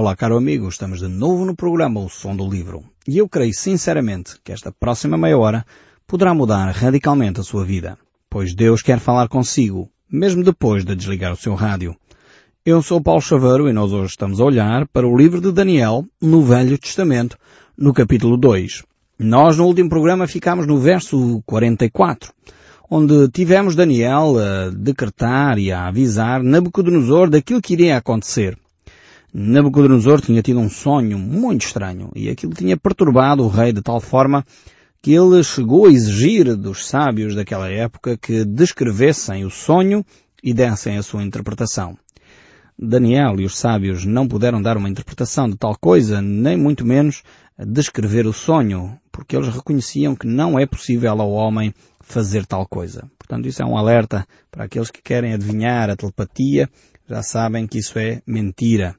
Olá, caro amigo, estamos de novo no programa O Som do Livro. E eu creio sinceramente que esta próxima meia hora poderá mudar radicalmente a sua vida, pois Deus quer falar consigo, mesmo depois de desligar o seu rádio. Eu sou Paulo Chaveiro e nós hoje estamos a olhar para o livro de Daniel no Velho Testamento, no capítulo 2. Nós no último programa ficámos no verso 44, onde tivemos Daniel a decretar e a avisar Nabucodonosor daquilo que iria acontecer. Nabucodonosor tinha tido um sonho muito estranho e aquilo tinha perturbado o rei de tal forma que ele chegou a exigir dos sábios daquela época que descrevessem o sonho e dessem a sua interpretação. Daniel e os sábios não puderam dar uma interpretação de tal coisa, nem muito menos descrever o sonho, porque eles reconheciam que não é possível ao homem fazer tal coisa. Portanto, isso é um alerta para aqueles que querem adivinhar a telepatia, já sabem que isso é mentira.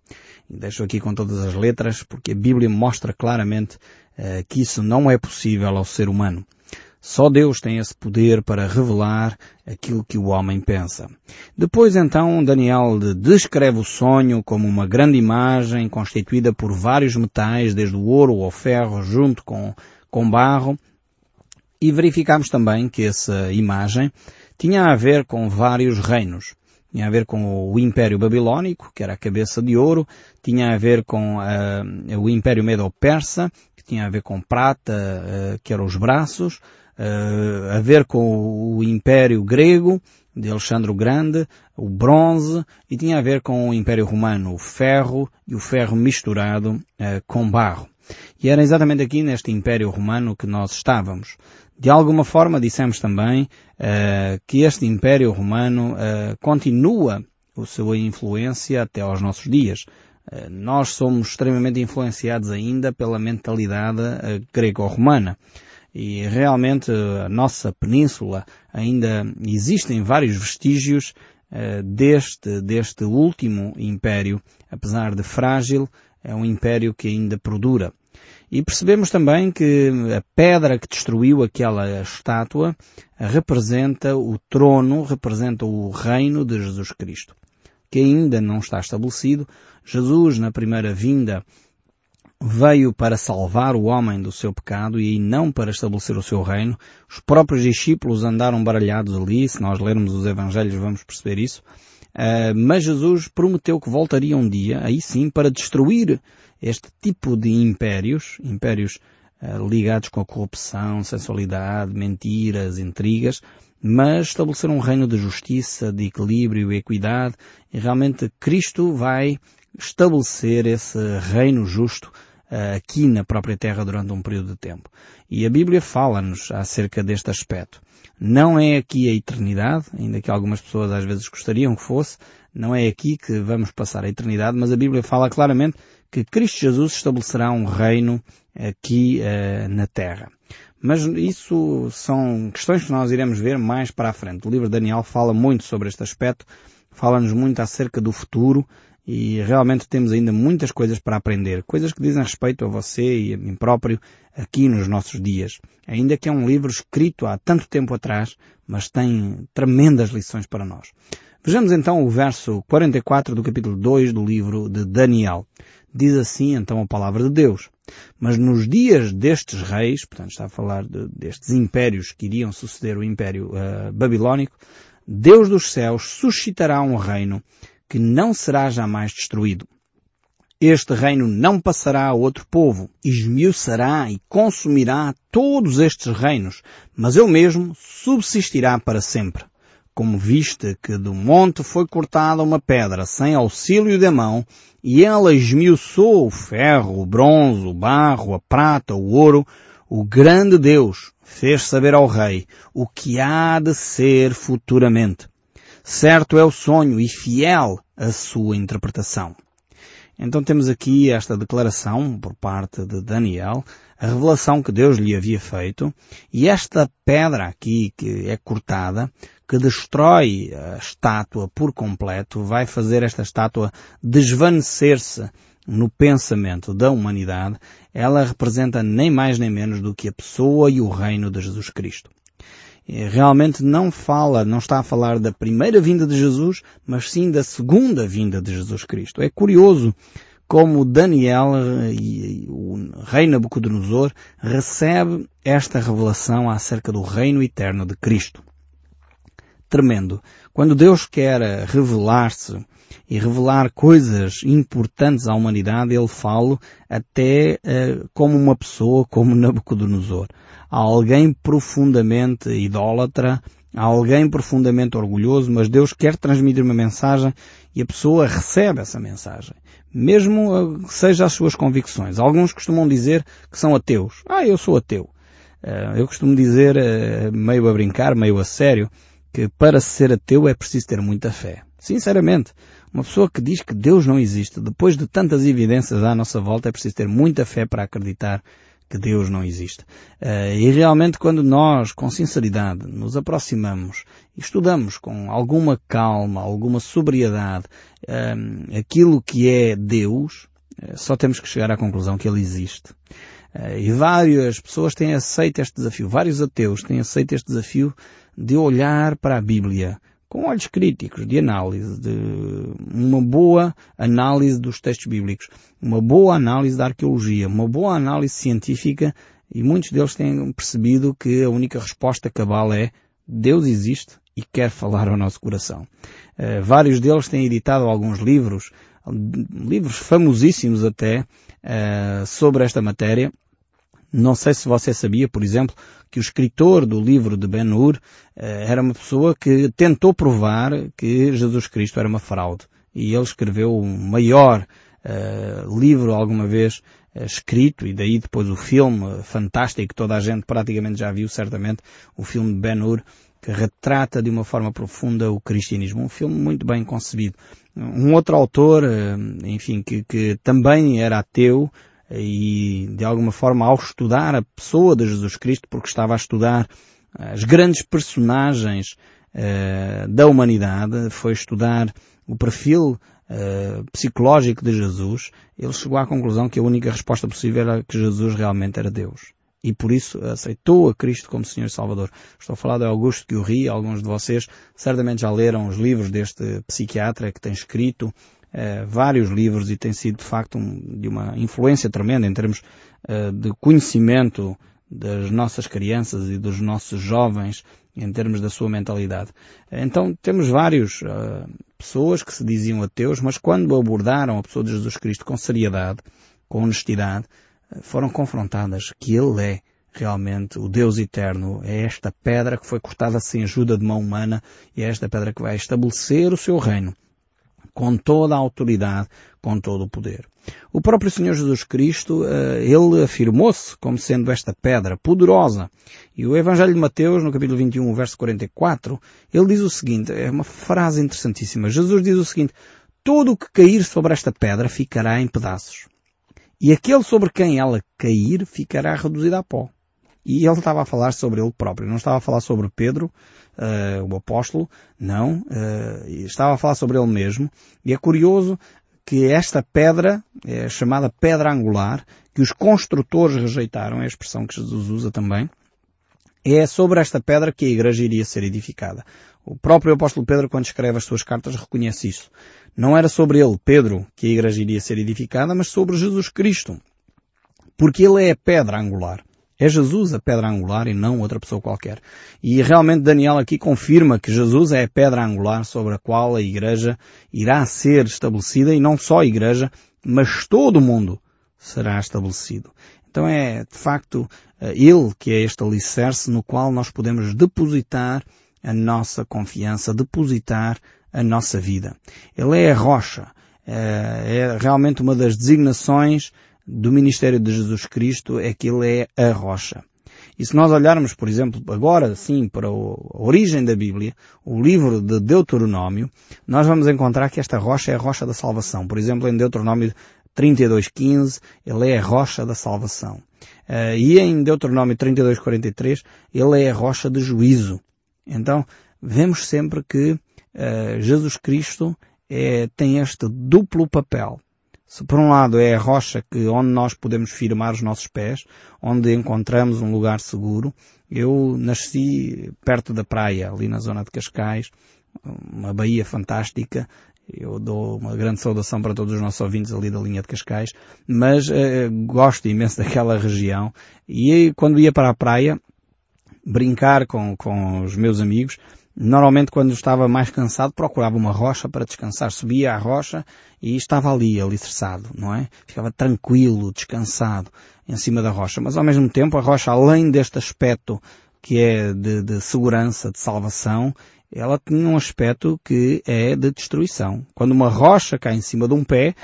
E deixo aqui com todas as letras, porque a Bíblia mostra claramente uh, que isso não é possível ao ser humano. Só Deus tem esse poder para revelar aquilo que o homem pensa. Depois então Daniel descreve o sonho como uma grande imagem constituída por vários metais, desde o ouro ao ferro, junto com, com barro. E verificamos também que essa imagem tinha a ver com vários reinos tinha a ver com o Império Babilónico, que era a cabeça de ouro, tinha a ver com uh, o Império Medo-Persa, que tinha a ver com prata, uh, que eram os braços, uh, a ver com o Império Grego, de Alexandre o Grande, o bronze, e tinha a ver com o Império Romano, o ferro e o ferro misturado com barro. E era exatamente aqui neste Império Romano que nós estávamos. De alguma forma dissemos também uh, que este Império Romano uh, continua a sua influência até aos nossos dias. Uh, nós somos extremamente influenciados ainda pela mentalidade grego-romana. E realmente a nossa península ainda existem vários vestígios deste, deste último império, apesar de frágil, é um império que ainda perdura. E percebemos também que a pedra que destruiu aquela estátua representa o trono, representa o reino de Jesus Cristo, que ainda não está estabelecido. Jesus, na primeira vinda, veio para salvar o homem do seu pecado e não para estabelecer o seu reino. Os próprios discípulos andaram baralhados ali, se nós lermos os evangelhos vamos perceber isso. Uh, mas Jesus prometeu que voltaria um dia, aí sim, para destruir este tipo de impérios, impérios uh, ligados com a corrupção, sensualidade, mentiras, intrigas, mas estabelecer um reino de justiça, de equilíbrio e equidade, e realmente Cristo vai estabelecer esse reino justo uh, aqui na própria terra durante um período de tempo. E a Bíblia fala-nos acerca deste aspecto. Não é aqui a eternidade, ainda que algumas pessoas às vezes gostariam que fosse, não é aqui que vamos passar a eternidade, mas a Bíblia fala claramente que Cristo Jesus estabelecerá um reino aqui uh, na Terra. Mas isso são questões que nós iremos ver mais para a frente. O livro de Daniel fala muito sobre este aspecto, fala-nos muito acerca do futuro e realmente temos ainda muitas coisas para aprender, coisas que dizem respeito a você e a mim próprio aqui nos nossos dias. Ainda que é um livro escrito há tanto tempo atrás, mas tem tremendas lições para nós. Vejamos então o verso 44 do capítulo 2 do livro de Daniel. Diz assim então a palavra de Deus. Mas nos dias destes reis, portanto está a falar de, destes impérios que iriam suceder o império uh, babilónico, Deus dos céus suscitará um reino que não será jamais destruído. Este reino não passará a outro povo, esmiuçará e consumirá todos estes reinos, mas ele mesmo subsistirá para sempre como viste que do monte foi cortada uma pedra sem auxílio da mão, e ela esmiuçou o ferro, o bronze, o barro, a prata, o ouro, o grande Deus fez saber ao rei o que há de ser futuramente. Certo é o sonho e fiel a sua interpretação. Então temos aqui esta declaração por parte de Daniel, a revelação que Deus lhe havia feito, e esta pedra aqui que é cortada que destrói a estátua por completo, vai fazer esta estátua desvanecer-se no pensamento da humanidade, ela representa nem mais nem menos do que a pessoa e o reino de Jesus Cristo. Realmente não fala, não está a falar da primeira vinda de Jesus, mas sim da segunda vinda de Jesus Cristo. É curioso como Daniel e o rei Nabucodonosor recebe esta revelação acerca do reino eterno de Cristo. Tremendo. Quando Deus quer revelar-se e revelar coisas importantes à humanidade, ele fala até uh, como uma pessoa, como Nabucodonosor. Há alguém profundamente idólatra, há alguém profundamente orgulhoso, mas Deus quer transmitir uma mensagem e a pessoa recebe essa mensagem. Mesmo que seja as suas convicções. Alguns costumam dizer que são ateus. Ah, eu sou ateu. Uh, eu costumo dizer, uh, meio a brincar, meio a sério, que para ser ateu é preciso ter muita fé. Sinceramente, uma pessoa que diz que Deus não existe, depois de tantas evidências à nossa volta, é preciso ter muita fé para acreditar que Deus não existe. Uh, e realmente quando nós, com sinceridade, nos aproximamos e estudamos com alguma calma, alguma sobriedade, uh, aquilo que é Deus, uh, só temos que chegar à conclusão que Ele existe. e várias pessoas têm aceito este desafio, vários ateus têm aceito este desafio de olhar para a Bíblia com olhos críticos, de análise, de uma boa análise dos textos bíblicos, uma boa análise da arqueologia, uma boa análise científica e muitos deles têm percebido que a única resposta cabal é Deus existe e quer falar ao nosso coração. Uh, vários deles têm editado alguns livros, livros famosíssimos até, uh, sobre esta matéria, não sei se você sabia, por exemplo, que o escritor do livro de Ben-Hur eh, era uma pessoa que tentou provar que Jesus Cristo era uma fraude. E ele escreveu o maior uh, livro alguma vez uh, escrito, e daí depois o filme fantástico que toda a gente praticamente já viu, certamente, o filme de Ben-Hur, que retrata de uma forma profunda o cristianismo. Um filme muito bem concebido. Um outro autor, enfim, que, que também era ateu, e de alguma forma ao estudar a pessoa de Jesus Cristo, porque estava a estudar as grandes personagens uh, da humanidade, foi estudar o perfil uh, psicológico de Jesus, ele chegou à conclusão que a única resposta possível era que Jesus realmente era Deus. E por isso aceitou a Cristo como Senhor e Salvador. Estou a falar de Augusto Guerri, alguns de vocês certamente já leram os livros deste psiquiatra que tem escrito uh, vários livros e tem sido de facto um, de uma influência tremenda em termos uh, de conhecimento das nossas crianças e dos nossos jovens em termos da sua mentalidade. Então temos vários uh, pessoas que se diziam ateus, mas quando abordaram a pessoa de Jesus Cristo com seriedade, com honestidade, foram confrontadas que Ele é realmente o Deus eterno, é esta pedra que foi cortada sem ajuda de mão humana e é esta pedra que vai estabelecer o seu reino com toda a autoridade, com todo o poder. O próprio Senhor Jesus Cristo, eh, ele afirmou-se como sendo esta pedra poderosa. E o Evangelho de Mateus, no capítulo 21, verso 44, ele diz o seguinte, é uma frase interessantíssima. Jesus diz o seguinte, todo o que cair sobre esta pedra ficará em pedaços. E aquele sobre quem ela cair ficará reduzido a pó. E ele estava a falar sobre ele próprio, não estava a falar sobre Pedro, uh, o apóstolo, não, uh, estava a falar sobre ele mesmo. E é curioso que esta pedra, é chamada pedra angular, que os construtores rejeitaram, é a expressão que Jesus usa também, é sobre esta pedra que a igreja iria ser edificada. O próprio apóstolo Pedro, quando escreve as suas cartas, reconhece isso. Não era sobre ele, Pedro, que a igreja iria ser edificada, mas sobre Jesus Cristo. Porque ele é a pedra angular. É Jesus a pedra angular e não outra pessoa qualquer. E realmente Daniel aqui confirma que Jesus é a pedra angular sobre a qual a igreja irá ser estabelecida e não só a igreja, mas todo o mundo será estabelecido. Então é, de facto, eh, Ele que é este alicerce no qual nós podemos depositar a nossa confiança, depositar a nossa vida. Ele é a rocha. Eh, é realmente uma das designações do ministério de Jesus Cristo é que ele é a rocha. E se nós olharmos, por exemplo, agora sim para a origem da Bíblia, o livro de Deuteronômio, nós vamos encontrar que esta rocha é a rocha da salvação. Por exemplo, em Deuteronômio 32.15, ele é a rocha da salvação. Uh, e em Deuteronômio 32.43, ele é a rocha de juízo. Então, vemos sempre que uh, Jesus Cristo é, tem este duplo papel. Se por um lado é a rocha que, onde nós podemos firmar os nossos pés, onde encontramos um lugar seguro, eu nasci perto da praia, ali na zona de Cascais, uma baía fantástica, Eu dou uma grande saudação para todos os nossos ouvintes ali da linha de Cascais, mas uh, gosto imenso daquela região. E quando ia para a praia, brincar com, com os meus amigos, Normalmente quando estava mais cansado procurava uma rocha para descansar. Subia à rocha e estava ali, alicerçado, não é? Ficava tranquilo, descansado em cima da rocha. Mas ao mesmo tempo a rocha, além deste aspecto que é de, de segurança, de salvação, ela tinha um aspecto que é de destruição. Quando uma rocha cai em cima de um pé,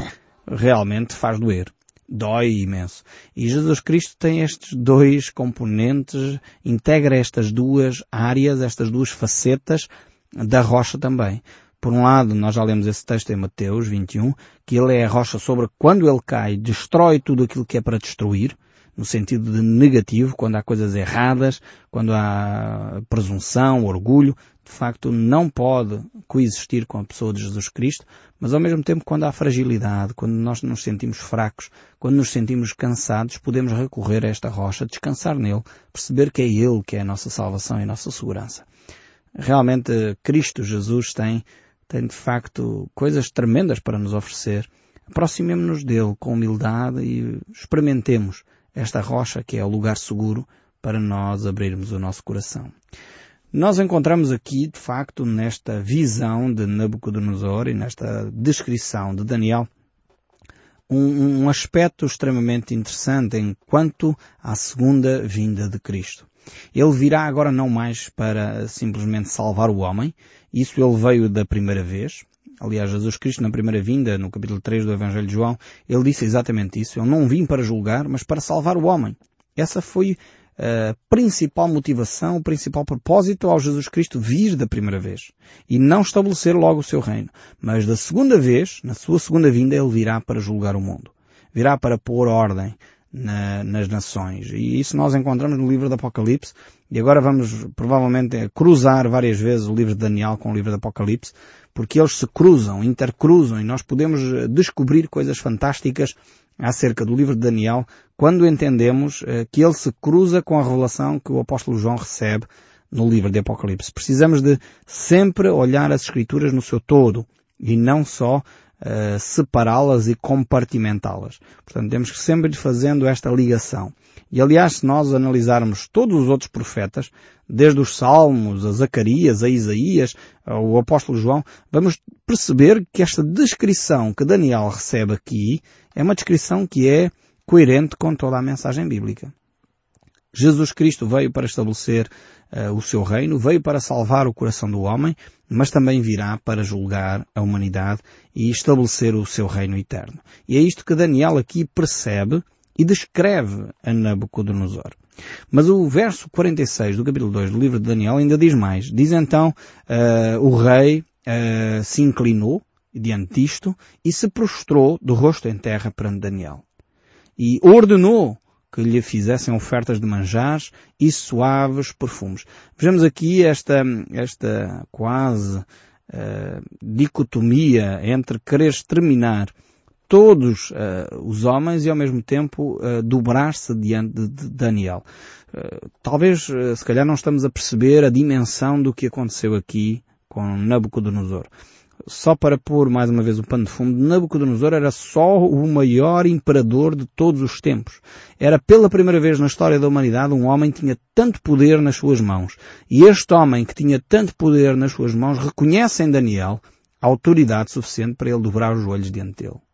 realmente faz doer dói imenso. E Jesus Cristo tem estes dois componentes, integra estas duas áreas, estas duas facetas da rocha também. Por um lado, nós já lemos esse texto em Mateus 21, que ele é a rocha sobre quando ele cai, destrói tudo aquilo que é para destruir, no sentido de negativo, quando há coisas erradas, quando há presunção, orgulho, de facto não pode coexistir com a pessoa de Jesus Cristo, mas ao mesmo tempo quando há fragilidade, quando nós nos sentimos fracos, quando nos sentimos cansados, podemos recorrer a esta rocha, descansar nele, perceber que é Ele que é a nossa salvação e a nossa segurança. Realmente Cristo Jesus tem, tem de facto coisas tremendas para nos oferecer. Aproximemos-nos dele com humildade e experimentemos esta rocha que é o lugar seguro para nós abrirmos o nosso coração. Nós encontramos aqui, de facto, nesta visão de Nabucodonosor e nesta descrição de Daniel, um, um, aspecto extremamente interessante enquanto à segunda vinda de Cristo. Ele virá agora não mais para simplesmente salvar o homem, isso ele veio da primeira vez, Aliás, Jesus Cristo, na primeira vinda, no capítulo 3 do Evangelho de João, ele disse exatamente isso. Eu não vim para julgar, mas para salvar o homem. Essa foi a principal motivação, o principal propósito ao Jesus Cristo vir da primeira vez. E não estabelecer logo o seu reino. Mas da segunda vez, na sua segunda vinda, ele virá para julgar o mundo. Virá para pôr ordem na, nas nações. E isso nós encontramos no livro do Apocalipse. E agora vamos provavelmente cruzar várias vezes o livro de Daniel com o livro do Apocalipse, porque eles se cruzam, intercruzam, e nós podemos descobrir coisas fantásticas acerca do livro de Daniel quando entendemos eh, que ele se cruza com a revelação que o apóstolo João recebe no livro de Apocalipse. Precisamos de sempre olhar as escrituras no seu todo e não só uh, separá-las e compartimentá-las. Portanto, temos que sempre ir fazendo esta ligação. E aliás, se nós analisarmos todos os outros profetas, desde os Salmos, a Zacarias, a Isaías, o apóstolo João, vamos perceber que esta descrição que Daniel recebe aqui é uma descrição que é coerente com toda a mensagem bíblica. Jesus Cristo veio para estabelecer uh, o seu reino, veio para salvar o coração do homem, mas também virá para julgar a humanidade e estabelecer o seu reino eterno. E é isto que Daniel aqui percebe e descreve a Nabucodonosor. Mas o verso 46 do capítulo 2 do livro de Daniel ainda diz mais. Diz então, uh, o rei uh, se inclinou diante disto e se prostrou do rosto em terra perante Daniel. E ordenou que lhe fizessem ofertas de manjares e suaves perfumes. Vejamos aqui esta, esta quase uh, dicotomia entre querer exterminar todos uh, os homens e ao mesmo tempo uh, dobrar-se diante de, Daniel. Uh, talvez, se calhar, não estamos a perceber a dimensão do que aconteceu aqui com Nabucodonosor só para pôr mais uma vez o pano de fundo, Nabucodonosor era só o maior imperador de todos os tempos. Era pela primeira vez na história da humanidade um homem que tinha tanto poder nas suas mãos. E este homem que tinha tanto poder nas suas mãos reconhece em Daniel autoridade suficiente para ele dobrar os joelhos diante dele.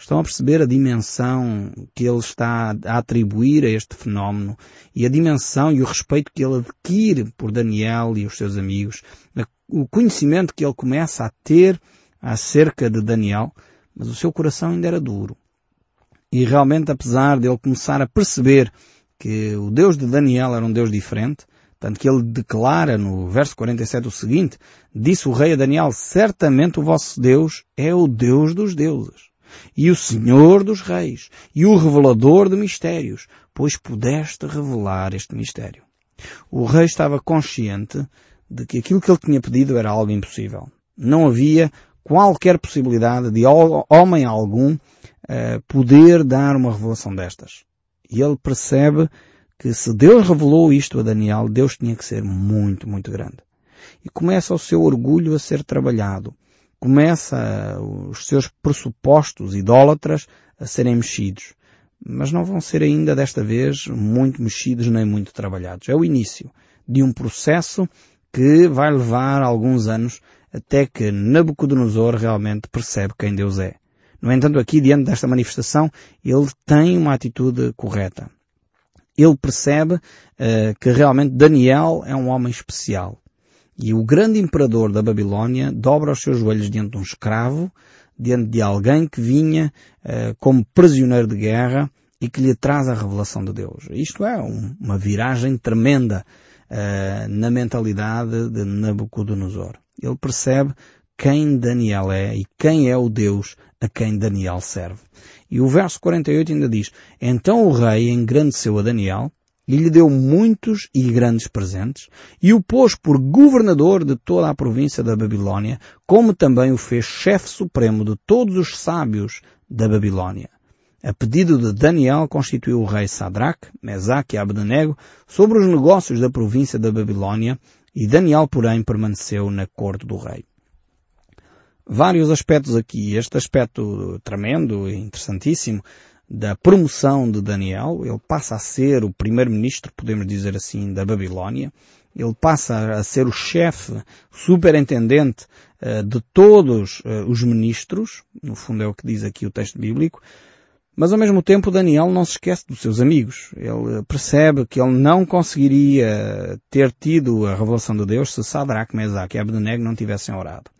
Estão a perceber a dimensão que ele está a atribuir a este fenómeno e a dimensão e o respeito que ele adquire por Daniel e os seus amigos, o conhecimento que ele começa a ter acerca de Daniel, mas o seu coração ainda era duro. E realmente, apesar de ele começar a perceber que o Deus de Daniel era um Deus diferente, tanto que ele declara no verso 47 o seguinte, disse o rei a Daniel, certamente o vosso Deus é o Deus dos deuses e o Senhor dos Reis, e o revelador de mistérios, pois pudeste revelar este mistério. O rei estava consciente de que aquilo que ele tinha pedido era algo impossível. Não havia qualquer possibilidade de homem algum uh, poder dar uma revelação destas. E ele percebe que se Deus revelou isto a Daniel, Deus tinha que ser muito, muito grande. E começa o seu orgulho a ser trabalhado começa os seus pressupostos idólatras a serem mexidos. Mas não vão ser ainda desta vez muito mexidos nem muito trabalhados. É o início de um processo que vai levar alguns anos até que Nabucodonosor realmente percebe quem Deus é. No entanto, aqui diante desta manifestação, ele tem uma atitude correta. Ele percebe uh, que realmente Daniel é um homem especial. E o grande imperador da Babilónia dobra os seus joelhos diante de um escravo, diante de alguém que vinha uh, como prisioneiro de guerra e que lhe traz a revelação de Deus. Isto é um, uma viragem tremenda uh, na mentalidade de Nabucodonosor. Ele percebe quem Daniel é e quem é o Deus a quem Daniel serve. E o verso 48 ainda diz, Então o rei engrandeceu a Daniel e lhe deu muitos e grandes presentes, e o pôs por governador de toda a província da Babilónia, como também o fez chefe supremo de todos os sábios da Babilónia. A pedido de Daniel constituiu o rei Sadraque, Mesaque e Abdenego sobre os negócios da província da Babilónia, e Daniel, porém, permaneceu na corte do rei. Vários aspectos aqui. Este aspecto tremendo e interessantíssimo da promoção de Daniel. Ele passa a ser o primeiro-ministro, podemos dizer assim, da Babilónia. Ele passa a ser o chefe, superintendente uh, de todos uh, os ministros. No fundo é o que diz aqui o texto bíblico. Mas ao mesmo tempo Daniel não se esquece dos seus amigos. Ele percebe que ele não conseguiria ter tido a revelação de Deus se Sadrach, Mesaque e Abednego não tivessem orado.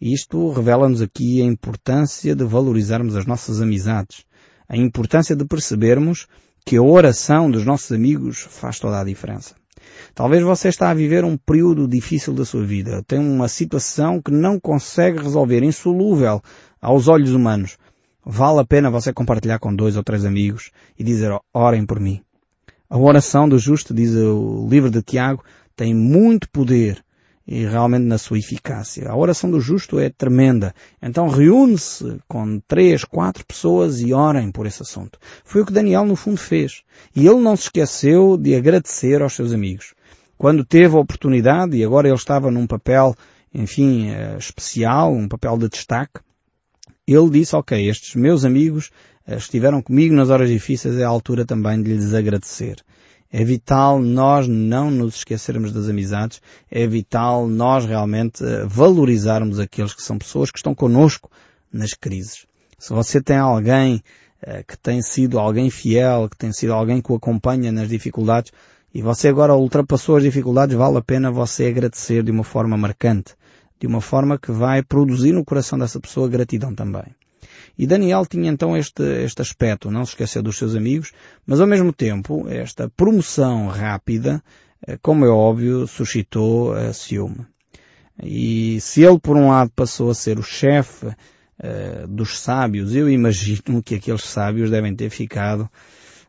E isto revela-nos aqui a importância de valorizarmos as nossas amizades a importância de percebermos que a oração dos nossos amigos faz toda a diferença. Talvez você está a viver um período difícil da sua vida, tem uma situação que não consegue resolver, insolúvel aos olhos humanos. Vale a pena você compartilhar com dois ou três amigos e dizer, orem por mim. A oração do justo, diz o livro de Tiago, tem muito poder e realmente na sua eficácia. A oração do justo é tremenda. Então reúne-se com três, quatro pessoas e orem por esse assunto. Foi o que Daniel no fundo fez. E ele não se esqueceu de agradecer aos seus amigos. Quando teve a oportunidade, e agora ele estava num papel, enfim, eh, especial, um papel de destaque, ele disse, ok, estes meus amigos eh, estiveram comigo nas horas difíceis, é a altura também de lhes agradecer. É vital nós não nos esquecermos das amizades. É vital nós realmente eh, valorizarmos aqueles que são pessoas que estão connosco nas crises. Se você tem alguém eh, que tem sido alguém fiel, que tem sido alguém que o acompanha nas dificuldades, e você agora ultrapassou as dificuldades, vale a pena você agradecer de uma forma marcante, de uma forma que vai produzir no coração dessa pessoa gratidão também. E Daniel tinha então este, este aspecto, não se esquecer dos seus amigos, mas ao mesmo tempo, esta promoção rápida, eh, como é óbvio, suscitou uh, ciúme. E se ele por um lado passou a ser o chefe uh, dos sábios, eu imagino que aqueles sábios devem ter ficado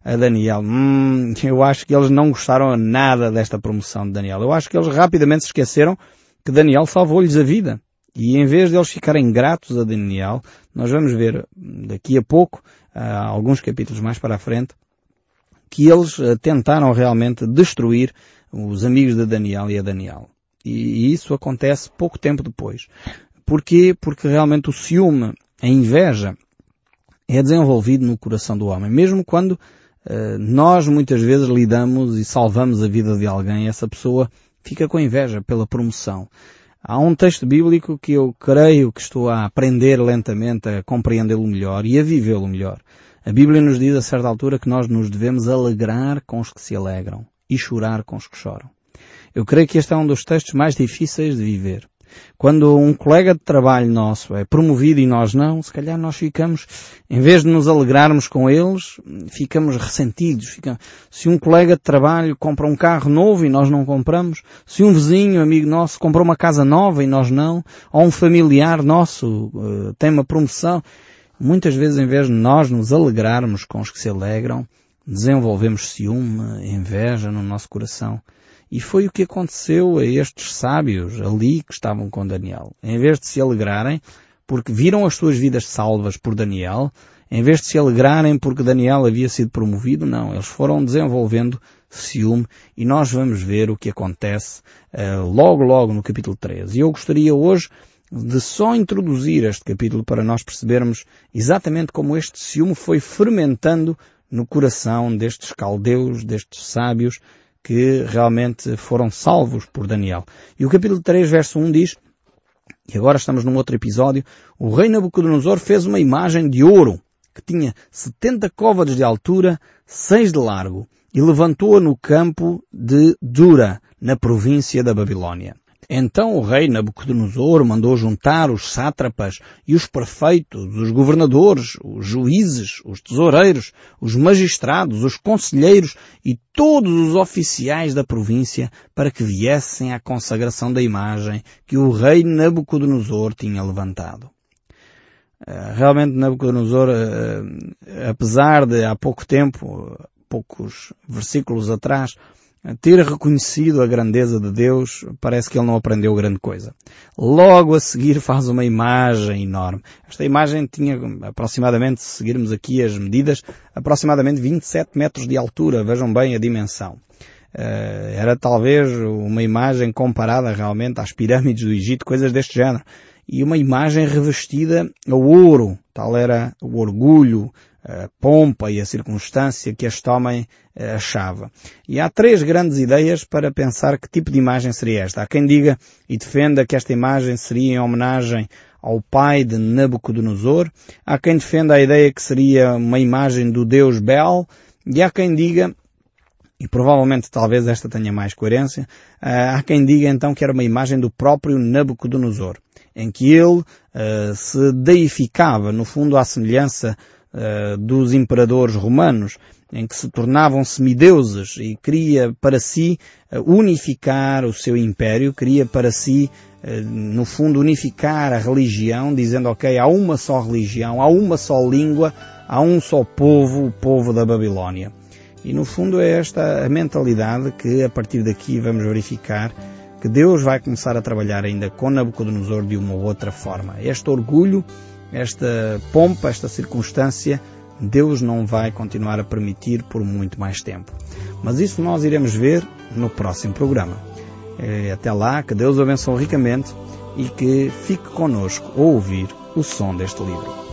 a Daniel. Hum, eu acho que eles não gostaram nada desta promoção de Daniel. Eu acho que eles rapidamente se esqueceram que Daniel salvou-lhes a vida. E em vez de eles ficarem gratos a Daniel, nós vamos ver daqui a pouco, alguns capítulos mais para a frente, que eles eh, tentaram realmente destruir os amigos de Daniel e a Daniel. E isso acontece pouco tempo depois. Porquê? Porque realmente o ciúme, a inveja, é desenvolvido no coração do homem. Mesmo quando uh, nós muitas vezes lidamos e salvamos a vida de alguém, essa pessoa fica com inveja pela promoção. Há um texto bíblico que eu creio que estou a aprender lentamente a compreendê-lo melhor e a vivê-lo melhor. A Bíblia nos diz a certa altura que nós nos devemos alegrar com os que se alegram e chorar com os que choram. Eu creio que este é um dos textos mais difíceis de viver. Quando um colega de trabalho nosso é promovido e nós não, se calhar nós ficamos, em vez de nos alegrarmos com eles, ficamos ressentidos. Se um colega de trabalho compra um carro novo e nós não compramos, se um vizinho, amigo nosso, comprou uma casa nova e nós não, ou um familiar nosso uh, tem uma promoção, muitas vezes em vez de nós nos alegrarmos com os que se alegram, desenvolvemos ciúme, inveja no nosso coração. E foi o que aconteceu a estes sábios ali que estavam com Daniel. Em vez de se alegrarem, porque viram as suas vidas salvas por Daniel, em vez de se alegrarem porque Daniel havia sido promovido, não, eles foram desenvolvendo ciúme e nós vamos ver o que acontece uh, logo logo no capítulo 13. E eu gostaria hoje de só introduzir este capítulo para nós percebermos exatamente como este ciúme foi fermentando no coração destes caldeus, destes sábios, que realmente foram salvos por Daniel. E o capítulo 3, verso 1 diz, e agora estamos num outro episódio, o rei Nabucodonosor fez uma imagem de ouro, que tinha 70 côvados de altura, 6 de largo, e levantou-a no campo de Dura, na província da Babilônia. Então o rei Nabucodonosor mandou juntar os sátrapas e os prefeitos, os governadores, os juízes, os tesoureiros, os magistrados, os conselheiros e todos os oficiais da província para que viessem à consagração da imagem que o rei Nabucodonosor tinha levantado. Eh, realmente Nabucodonosor, eh, apesar de há pouco tempo, poucos versículos atrás, ter reconhecido a grandeza de Deus, parece que ele não aprendeu grande coisa. Logo a seguir faz uma imagem enorme. Esta imagem tinha aproximadamente, se seguirmos aqui as medidas, aproximadamente 27 metros de altura. Vejam bem a dimensão. Uh, era talvez uma imagem comparada realmente às pirâmides do Egito, coisas deste género. E uma imagem revestida a ouro. Tal era o orgulho, a pompa e a circunstância que este homem eh, achava. E há três grandes ideias para pensar que tipo de imagem seria esta. Há quem diga e defenda que esta imagem seria em homenagem ao pai de Nabucodonosor. Há quem defenda a ideia que seria uma imagem do deus Bel. E há quem diga e provavelmente talvez esta tenha mais coerência, eh, há quem diga então que era uma imagem do próprio Nabucodonosor, em que ele uh, se deificava, no fundo, à semelhança uh, dos imperadores romanos, em que se tornavam semideuses e queria para si uh, unificar o seu império, queria para si, uh, no fundo, unificar a religião, dizendo, ok, há uma só religião, há uma só língua, há um só povo, o povo da Babilónia. E no fundo é esta a mentalidade que a partir daqui vamos verificar que Deus vai começar a trabalhar ainda com Nabucodonosor de uma ou outra forma. Este orgulho esta pompa, esta circunstância, Deus não vai continuar a permitir por muito mais tempo. Mas isso nós iremos ver no próximo programa. Eh, até lá, que Deus o abençoe ricamente e que fique conosco a ouvir o som deste livro.